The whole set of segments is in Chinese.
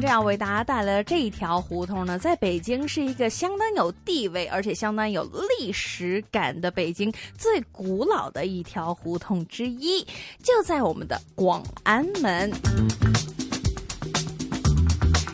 这样为大家带来的这一条胡同呢，在北京是一个相当有地位，而且相当有历史感的北京最古老的一条胡同之一，就在我们的广安门。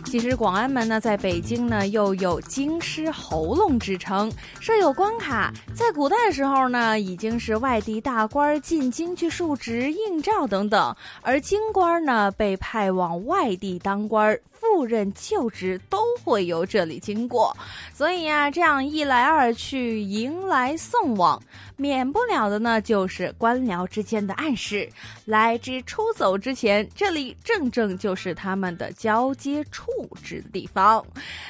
其实广安门呢，在北京呢又有京师喉咙之称，设有关卡。在古代的时候呢，已经是外地大官进京去述职、应召等等，而京官呢被派往外地当官。赴任就职都会由这里经过，所以呀，这样一来二去，迎来送往，免不了的呢，就是官僚之间的暗示。来之出走之前，这里正正就是他们的交接处置的地方。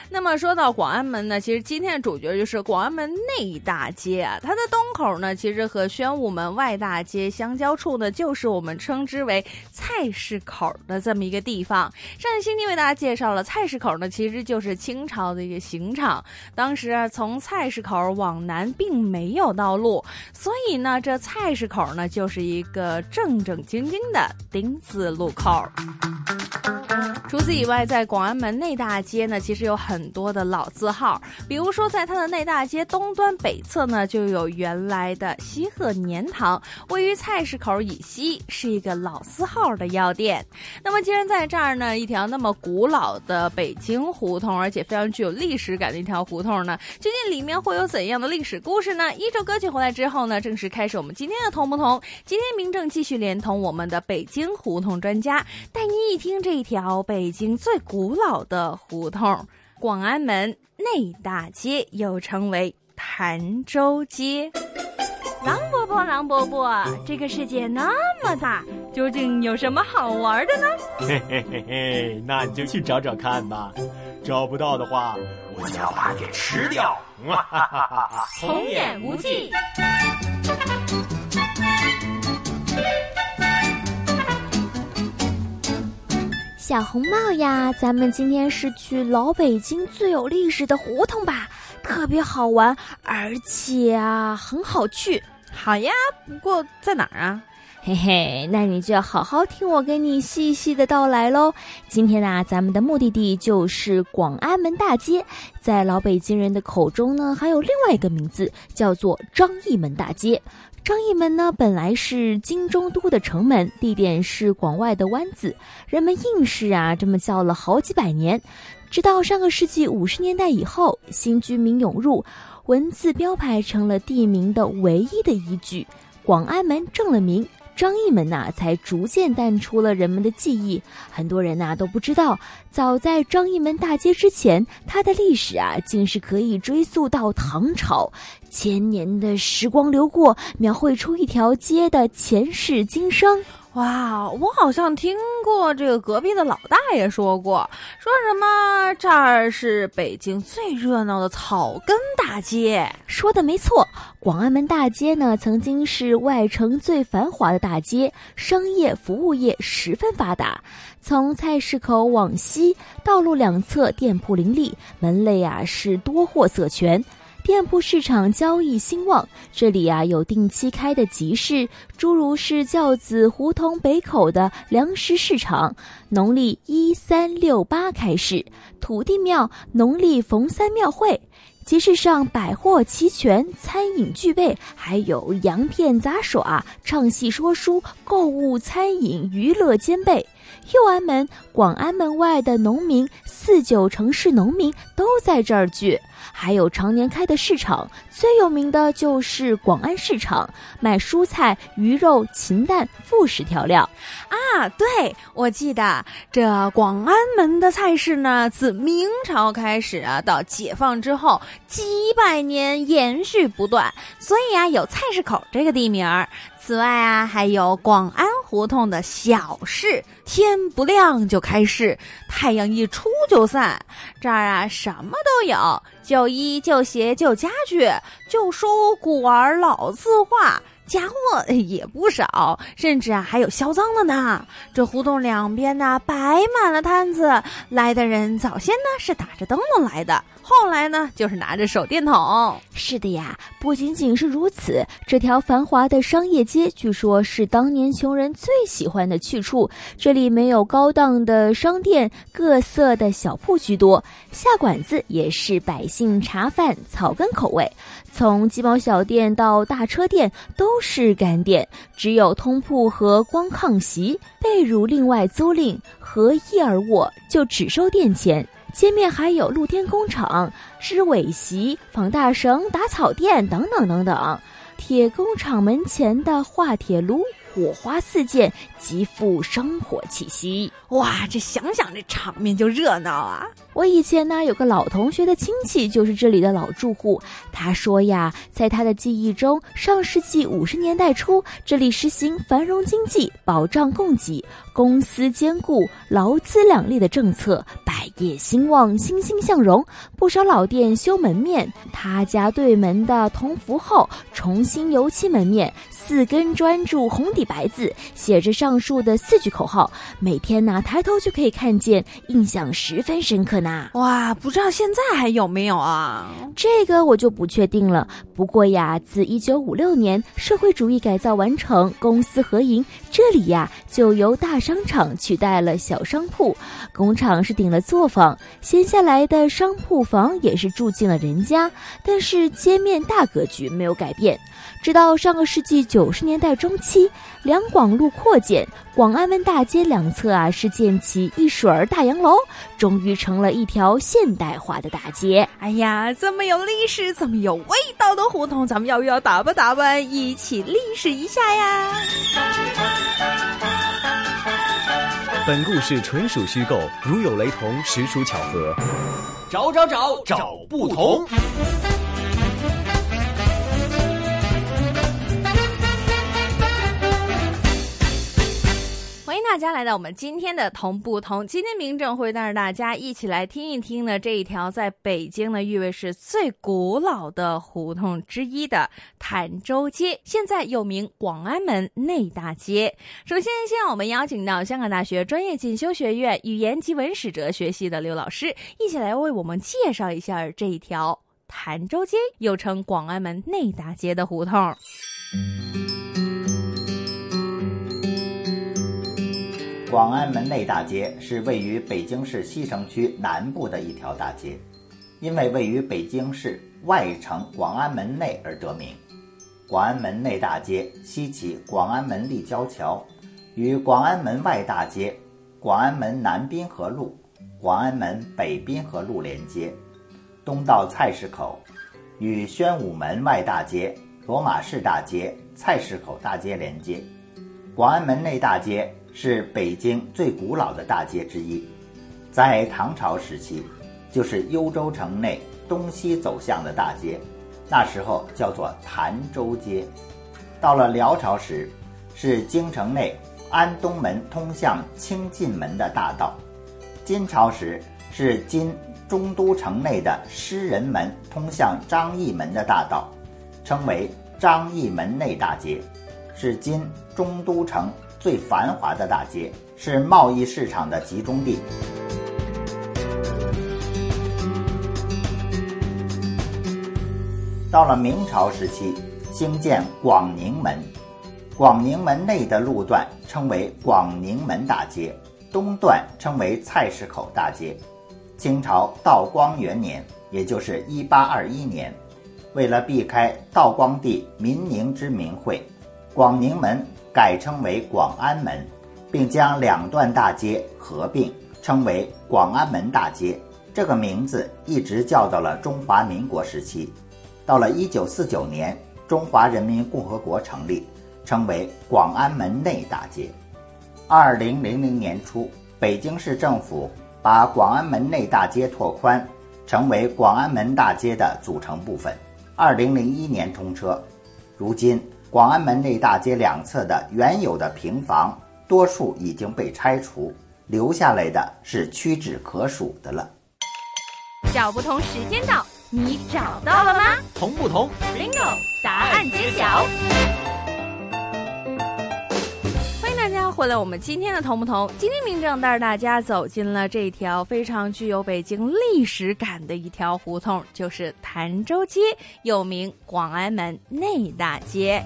那么说到广安门呢，其实今天的主角就是广安门内大街啊，它的东口呢，其实和宣武门外大街相交处呢，就是我们称之为菜市口的这么一个地方。上期星期为大家介。绍了菜市口呢，其实就是清朝的一个刑场。当时啊，从菜市口往南并没有道路，所以呢，这菜市口呢就是一个正正经经的丁字路口。除此以外，在广安门内大街呢，其实有很多的老字号。比如说，在它的内大街东端北侧呢，就有原来的西鹤年堂，位于菜市口以西，是一个老字号的药店。那么，既然在这儿呢，一条那么古老的北京胡同，而且非常具有历史感的一条胡同呢，究竟里面会有怎样的历史故事呢？一首歌曲回来之后呢，正式开始我们今天的同不同。今天明正继续连同我们的北京胡同专家，带您一听这一条北。北京最古老的胡同——广安门内大街，又称为潭州街。狼伯伯，狼伯伯，这个世界那么大，究竟有什么好玩的呢？嘿嘿嘿嘿，那你就去找找看吧。找不到的话，我就要把你吃掉。哈哈哈哈童言无忌。小红帽呀，咱们今天是去老北京最有历史的胡同吧？特别好玩，而且啊很好去。好呀，不过在哪儿啊？嘿嘿，那你就要好好听我给你细细的道来喽。今天呢，咱们的目的地就是广安门大街，在老北京人的口中呢，还有另外一个名字叫做张义门大街。张义门呢，本来是京中都的城门，地点是广外的湾子，人们硬是啊这么叫了好几百年，直到上个世纪五十年代以后，新居民涌入，文字标牌成了地名的唯一的依据，广安门正了名。张义门呐，才逐渐淡出了人们的记忆。很多人呐都不知道，早在张义门大街之前，它的历史啊，竟是可以追溯到唐朝。千年的时光流过，描绘出一条街的前世今生。哇，我好像听过这个隔壁的老大爷说过，说什么这儿是北京最热闹的草根大街。说的没错，广安门大街呢，曾经是外城最繁华的大街，商业服务业十分发达。从菜市口往西，道路两侧店铺林立，门类啊是多货色全。店铺市场交易兴旺，这里啊有定期开的集市，诸如是教子胡同北口的粮食市场，农历一三六八开市；土地庙农历逢三庙会。集市上百货齐全，餐饮俱备，还有洋片杂耍、唱戏说书、购物、餐饮、娱乐兼备。右安门、广安门外的农民，四九城市农民都在这儿聚。还有常年开的市场，最有名的就是广安市场，卖蔬菜、鱼肉、禽蛋、副食调料。啊，对，我记得这广安门的菜市呢，自明朝开始啊，到解放之后几百年延续不断，所以啊，有菜市口这个地名儿。此外啊，还有广安胡同的小市，天不亮就开市，太阳一出就散。这儿啊，什么都有，旧衣、旧鞋、旧家具，旧书、古玩、老字画。家伙也不少，甚至啊还有销赃的呢。这胡同两边呢摆满了摊子，来的人早先呢是打着灯笼来的，后来呢就是拿着手电筒。是的呀，不仅仅是如此，这条繁华的商业街据说是当年穷人最喜欢的去处。这里没有高档的商店，各色的小铺居多，下馆子也是百姓茶饭草根口味。从鸡毛小店到大车店都是干店，只有通铺和光炕席、被褥另外租赁，合一而卧，就只收店钱。街面还有露天工厂、织苇席、纺大绳、打草垫等等等等。铁工厂门前的化铁炉。火花四溅，极富生活气息。哇，这想想这场面就热闹啊！我以前呢有个老同学的亲戚就是这里的老住户，他说呀，在他的记忆中，上世纪五十年代初，这里实行繁荣经济、保障供给、公私兼顾、劳资两利的政策，百业兴旺，欣欣向荣。不少老店修门面，他家对门的同福后重新油漆门面。四根砖柱，红底白字，写着上述的四句口号。每天呢，抬头就可以看见，印象十分深刻呢。哇，不知道现在还有没有啊？这个我就不确定了。不过呀，自一九五六年社会主义改造完成，公私合营，这里呀就由大商场取代了小商铺。工厂是顶了作坊，闲下来的商铺房也是住进了人家，但是街面大格局没有改变。直到上个世纪九十年代中期，两广路扩建，广安门大街两侧啊是建起一水儿大洋楼，终于成了一条现代化的大街。哎呀，这么有历史、这么有味道的胡同，咱们要不要打扮打扮，一起历史一下呀？本故事纯属虚构，如有雷同，实属巧合。找找找找不同。大家来到我们今天的同不同。今天明正会带着大家一起来听一听呢这一条在北京呢誉为是最古老的胡同之一的潭州街，现在又名广安门内大街。首先，先让我们邀请到香港大学专业进修学院语言及文史哲学系的刘老师，一起来为我们介绍一下这一条潭州街，又称广安门内大街的胡同。广安门内大街是位于北京市西城区南部的一条大街，因为位于北京市外城广安门内而得名。广安门内大街西起广安门立交桥，与广安门外大街、广安门南滨河路、广安门北滨河路连接，东到菜市口，与宣武门外大街、罗马市大街、菜市口大街连接。广安门内大街。是北京最古老的大街之一，在唐朝时期，就是幽州城内东西走向的大街，那时候叫做潭州街。到了辽朝时，是京城内安东门通向清晋门的大道；金朝时，是今中都城内的诗人门通向张义门的大道，称为张义门内大街，是今中都城。最繁华的大街是贸易市场的集中地。到了明朝时期，兴建广宁门，广宁门内的路段称为广宁门大街，东段称为菜市口大街。清朝道光元年，也就是一八二一年，为了避开道光帝民宁之名讳，广宁门。改称为广安门，并将两段大街合并，称为广安门大街。这个名字一直叫到了中华民国时期。到了一九四九年，中华人民共和国成立，称为广安门内大街。二零零零年初，北京市政府把广安门内大街拓宽，成为广安门大街的组成部分。二零零一年通车，如今。广安门内大街两侧的原有的平房，多数已经被拆除，留下来的是屈指可数的了。小不同时间到，你找到了吗？同不同？Bingo，答案揭晓。欢迎大家回来，我们今天的同不同？今天明正带着大家走进了这条非常具有北京历史感的一条胡同，就是潭州街，又名广安门内大街。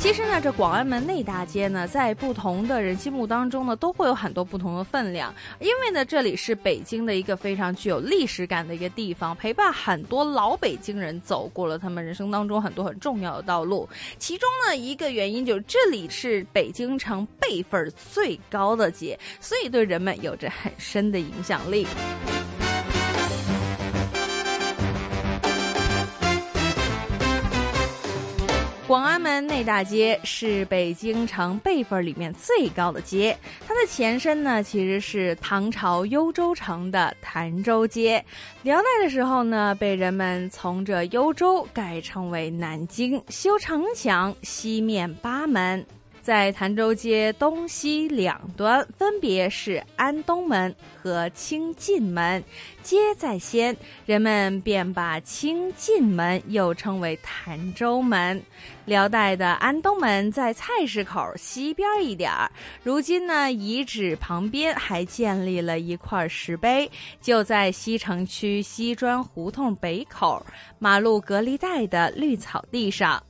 其实呢，这广安门内大街呢，在不同的人心目当中呢，都会有很多不同的分量。因为呢，这里是北京的一个非常具有历史感的一个地方，陪伴很多老北京人走过了他们人生当中很多很重要的道路。其中呢，一个原因就是这里是北京城辈分最高的街，所以对人们有着很深的影响力。广安门内大街是北京城辈分里面最高的街，它的前身呢其实是唐朝幽州城的潭州街。辽代的时候呢，被人们从这幽州改称为南京，修城墙，西面八门。在潭州街东西两端分别是安东门和清进门，街在先，人们便把清进门又称为潭州门。辽代的安东门在菜市口西边一点儿，如今呢遗址旁边还建立了一块石碑，就在西城区西砖胡同北口马路隔离带的绿草地上。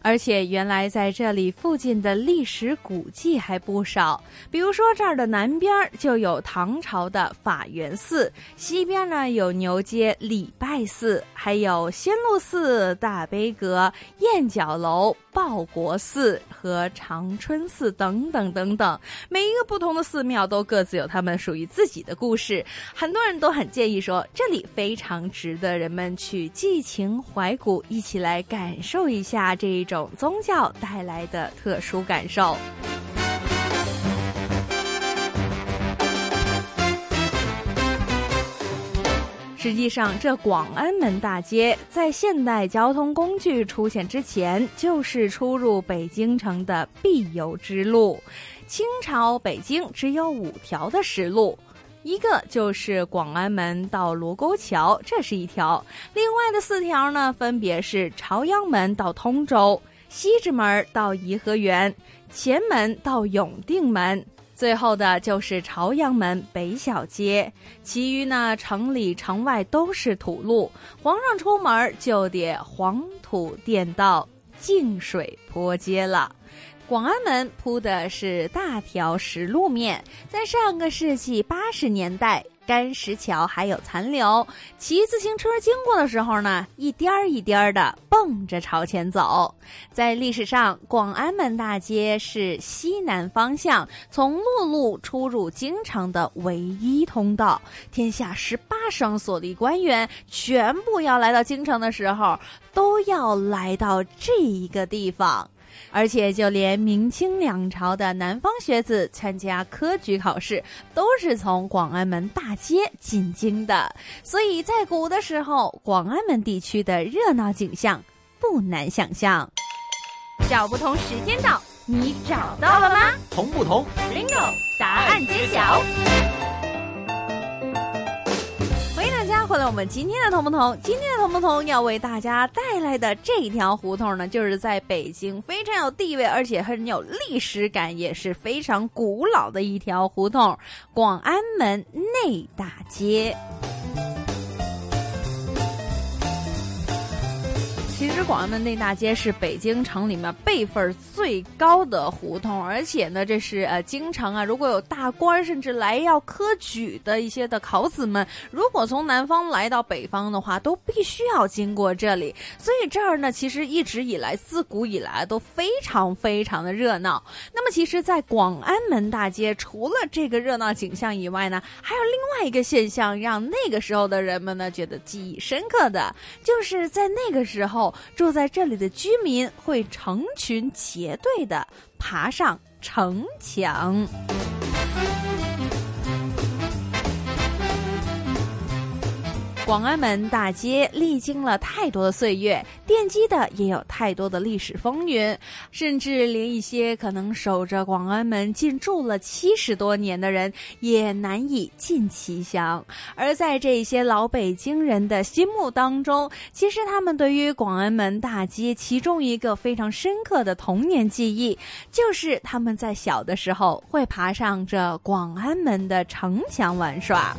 而且原来在这里附近的历史古迹还不少，比如说这儿的南边就有唐朝的法源寺，西边呢有牛街礼拜寺，还有仙路寺、大悲阁、燕角楼、报国寺和长春寺等等等等。每一个不同的寺庙都各自有他们属于自己的故事，很多人都很建议说这里非常值得人们去寄情怀古，一起来感受一下这一。种宗教带来的特殊感受。实际上，这广安门大街在现代交通工具出现之前，就是出入北京城的必由之路。清朝北京只有五条的实路。一个就是广安门到卢沟桥，这是一条；另外的四条呢，分别是朝阳门到通州、西直门到颐和园、前门到永定门，最后的就是朝阳门北小街。其余呢，城里城外都是土路，皇上出门就得黄土垫道、净水坡街了。广安门铺的是大条石路面，在上个世纪八十年代，干石桥还有残留。骑自行车经过的时候呢，一颠儿一颠儿的蹦着朝前走。在历史上，广安门大街是西南方向从陆路出入京城的唯一通道。天下十八省所立官员全部要来到京城的时候，都要来到这一个地方。而且，就连明清两朝的南方学子参加科举考试，都是从广安门大街进京的。所以在古的时候，广安门地区的热闹景象不难想象。找不同时间到，你找到了吗？同不同？Bingo，答案揭晓。回来，我们今天的同不同？今天的同不同要为大家带来的这条胡同呢，就是在北京非常有地位，而且很有历史感，也是非常古老的一条胡同——广安门内大街。其实广安门内大街是北京城里面辈分最高的胡同，而且呢，这是呃京城啊，如果有大官甚至来要科举的一些的考子们，如果从南方来到北方的话，都必须要经过这里。所以这儿呢，其实一直以来，自古以来都非常非常的热闹。那么，其实，在广安门大街，除了这个热闹景象以外呢，还有另外一个现象，让那个时候的人们呢觉得记忆深刻的，就是在那个时候。住在这里的居民会成群结队的爬上城墙。广安门大街历经了太多的岁月，奠基的也有太多的历史风云，甚至连一些可能守着广安门进驻了七十多年的人也难以尽其详。而在这些老北京人的心目当中，其实他们对于广安门大街其中一个非常深刻的童年记忆，就是他们在小的时候会爬上这广安门的城墙玩耍。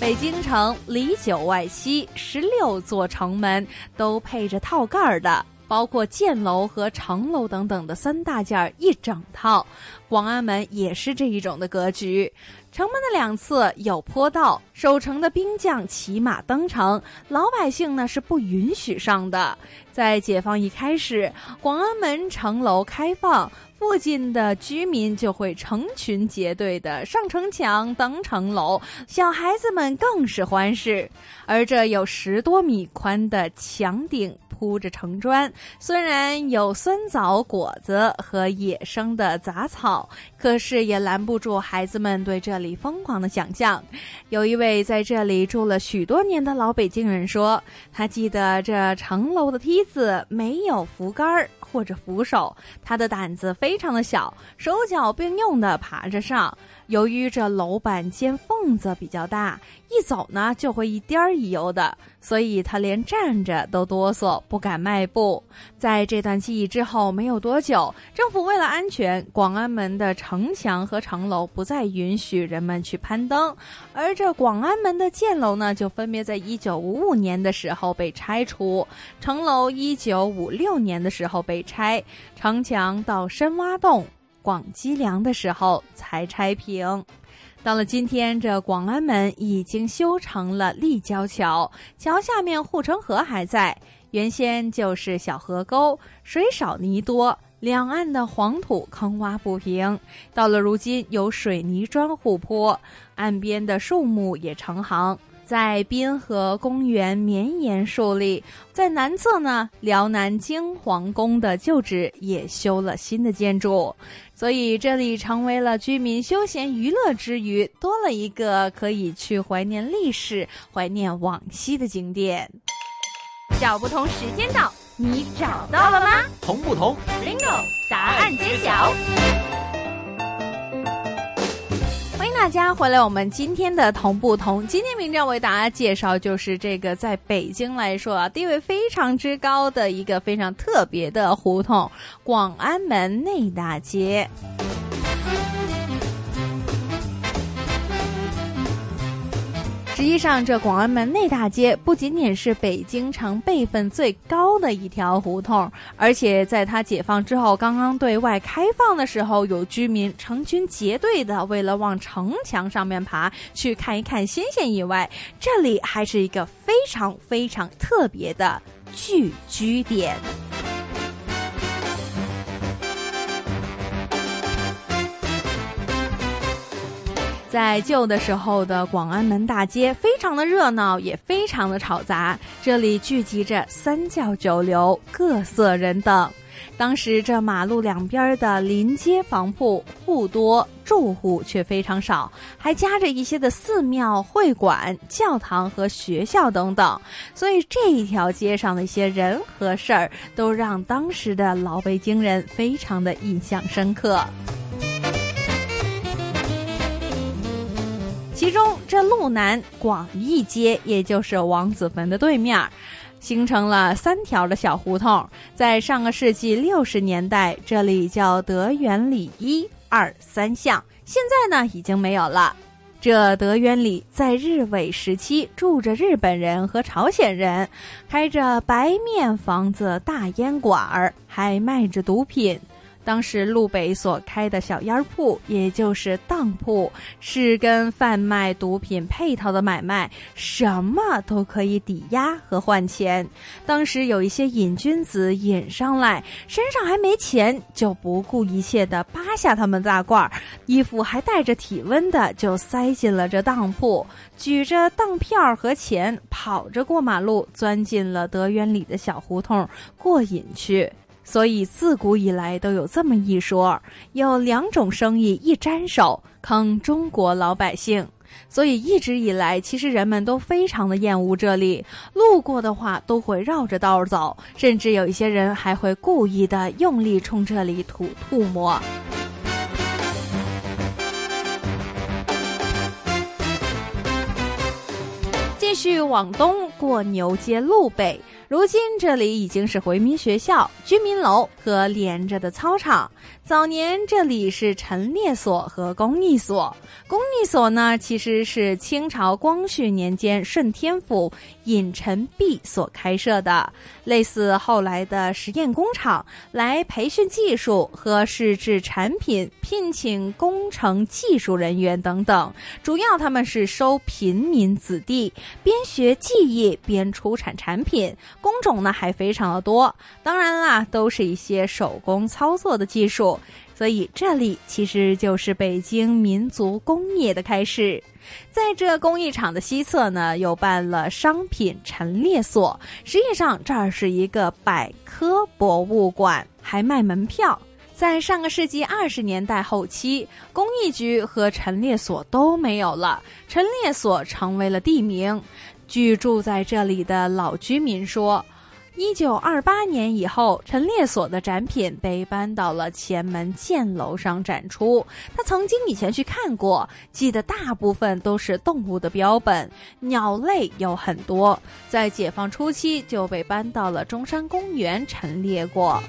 北京城里九外七十六座城门都配着套盖儿的，包括箭楼和城楼等等的三大件儿一整套。广安门也是这一种的格局。城门的两侧有坡道，守城的兵将骑马登城，老百姓呢是不允许上的。在解放一开始，广安门城楼开放。附近的居民就会成群结队的上城墙、登城楼，小孩子们更是欢事。而这有十多米宽的墙顶铺着城砖，虽然有酸枣、果子和野生的杂草，可是也拦不住孩子们对这里疯狂的想象。有一位在这里住了许多年的老北京人说，他记得这城楼的梯子没有扶杆儿。或者扶手，他的胆子非常的小，手脚并用的爬着上。由于这楼板间缝子比较大，一走呢就会一颠儿一悠的，所以他连站着都哆嗦，不敢迈步。在这段记忆之后没有多久，政府为了安全，广安门的城墙和城楼不再允许人们去攀登，而这广安门的箭楼呢，就分别在一九五五年的时候被拆除，城楼一九五六年的时候被拆，城墙到深挖洞。广积粮的时候才拆平，到了今天，这广安门已经修成了立交桥，桥下面护城河还在，原先就是小河沟，水少泥多，两岸的黄土坑洼不平。到了如今，有水泥砖护坡，岸边的树木也成行。在滨河公园绵延树立，在南侧呢，辽南京皇宫的旧址也修了新的建筑，所以这里成为了居民休闲娱乐之余多了一个可以去怀念历史、怀念往昔的景点。小不同时间到，你找到了吗？同不同？Bingo，答案揭晓。大家回来，我们今天的同不同？今天明正为大家介绍，就是这个在北京来说啊，地位非常之高的一个非常特别的胡同——广安门内大街。实际上，这广安门内大街不仅仅是北京城辈分最高的一条胡同，而且在它解放之后刚刚对外开放的时候，有居民成群结队的为了往城墙上面爬去看一看新鲜以外，这里还是一个非常非常特别的聚居点。在旧的时候的广安门大街，非常的热闹，也非常的吵杂。这里聚集着三教九流、各色人等。当时这马路两边的临街房铺户多，住户却非常少，还夹着一些的寺庙、会馆、教堂和学校等等。所以这一条街上的一些人和事儿，都让当时的老北京人非常的印象深刻。其中，这路南广义街，也就是王子坟的对面，形成了三条的小胡同。在上个世纪六十年代，这里叫德源里一二三巷，现在呢已经没有了。这德源里在日伪时期住着日本人和朝鲜人，开着白面房子、大烟馆儿，还卖着毒品。当时路北所开的小烟铺，也就是当铺，是跟贩卖毒品配套的买卖，什么都可以抵押和换钱。当时有一些瘾君子引上来，身上还没钱，就不顾一切的扒下他们大褂，衣服还带着体温的，就塞进了这当铺，举着当票和钱，跑着过马路，钻进了德源里的小胡同过瘾去。所以自古以来都有这么一说：有两种生意一沾手，坑中国老百姓。所以一直以来，其实人们都非常的厌恶这里，路过的话都会绕着道走，甚至有一些人还会故意的用力冲这里吐吐沫。继续往东过牛街路北。如今这里已经是回民学校、居民楼和连着的操场。早年这里是陈列所和工艺所。工艺所呢，其实是清朝光绪年间顺天府尹陈弼所开设的，类似后来的实验工厂，来培训技术和试制产品，聘请工程技术人员等等。主要他们是收平民子弟，边学技艺边出产产品。工种呢还非常的多，当然啦，都是一些手工操作的技术，所以这里其实就是北京民族工业的开始。在这工艺厂的西侧呢，又办了商品陈列所，实际上这儿是一个百科博物馆，还卖门票。在上个世纪二十年代后期，工艺局和陈列所都没有了，陈列所成为了地名。据住在这里的老居民说，一九二八年以后，陈列所的展品被搬到了前门箭楼上展出。他曾经以前去看过，记得大部分都是动物的标本，鸟类有很多。在解放初期就被搬到了中山公园陈列过。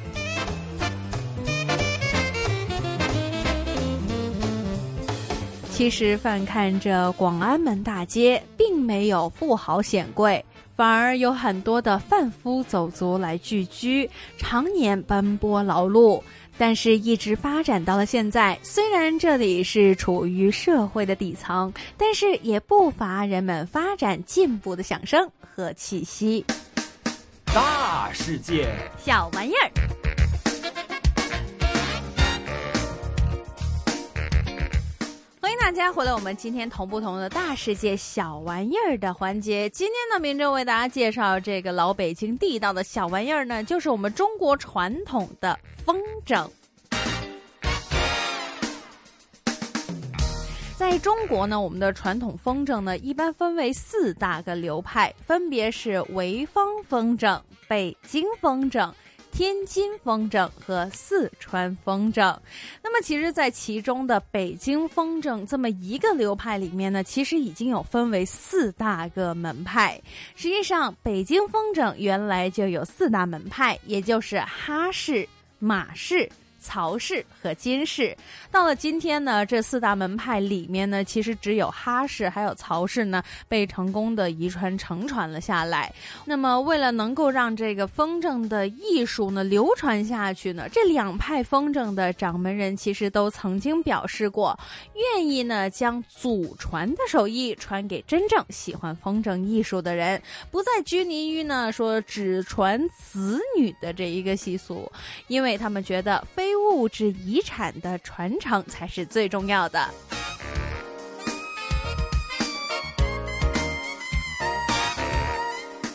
其实，翻看着广安门大街，并没有富豪显贵，反而有很多的贩夫走卒来聚居，常年奔波劳碌。但是，一直发展到了现在，虽然这里是处于社会的底层，但是也不乏人们发展进步的响声和气息。大世界，小玩意儿。欢迎大家回来，我们今天同不同的大世界小玩意儿的环节。今天呢，明正为大家介绍这个老北京地道的小玩意儿呢，就是我们中国传统的风筝。在中国呢，我们的传统风筝呢，一般分为四大个流派，分别是潍坊风筝、北京风筝。天津风筝和四川风筝，那么其实，在其中的北京风筝这么一个流派里面呢，其实已经有分为四大个门派。实际上，北京风筝原来就有四大门派，也就是哈式、马式。曹氏和金氏，到了今天呢，这四大门派里面呢，其实只有哈氏还有曹氏呢被成功的遗传承传了下来。那么，为了能够让这个风筝的艺术呢流传下去呢，这两派风筝的掌门人其实都曾经表示过，愿意呢将祖传的手艺传给真正喜欢风筝艺术的人，不再拘泥于呢说只传子女的这一个习俗，因为他们觉得非。非物质遗产的传承才是最重要的。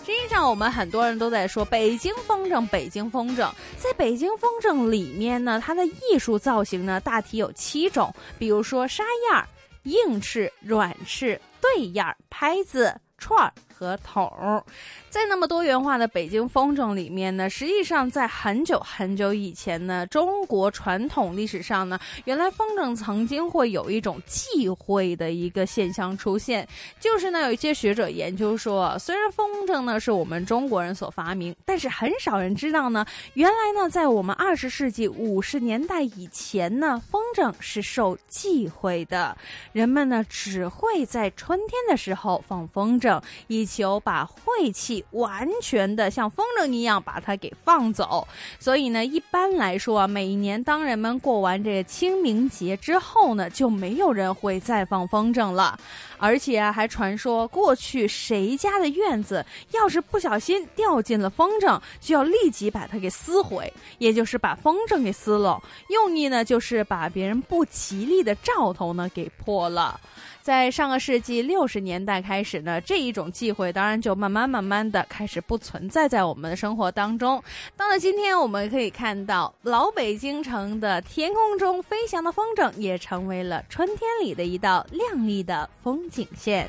实际上，我们很多人都在说北京风筝，北京风筝。在北京风筝里面呢，它的艺术造型呢，大体有七种，比如说沙燕、硬翅、软翅、对燕、拍子、串儿。和筒，在那么多元化的北京风筝里面呢，实际上在很久很久以前呢，中国传统历史上呢，原来风筝曾经会有一种忌讳的一个现象出现，就是呢，有一些学者研究说，虽然风筝呢是我们中国人所发明，但是很少人知道呢，原来呢，在我们二十世纪五十年代以前呢，风筝是受忌讳的，人们呢只会在春天的时候放风筝以。求把晦气完全的像风筝一样把它给放走，所以呢，一般来说啊，每一年当人们过完这个清明节之后呢，就没有人会再放风筝了。而且啊还传说，过去谁家的院子要是不小心掉进了风筝，就要立即把它给撕毁，也就是把风筝给撕了，用意呢就是把别人不吉利的兆头呢给破了。在上个世纪六十年代开始呢，这一种忌。会，当然就慢慢慢慢的开始不存在在我们的生活当中。到了今天，我们可以看到老北京城的天空中飞翔的风筝，也成为了春天里的一道亮丽的风景线。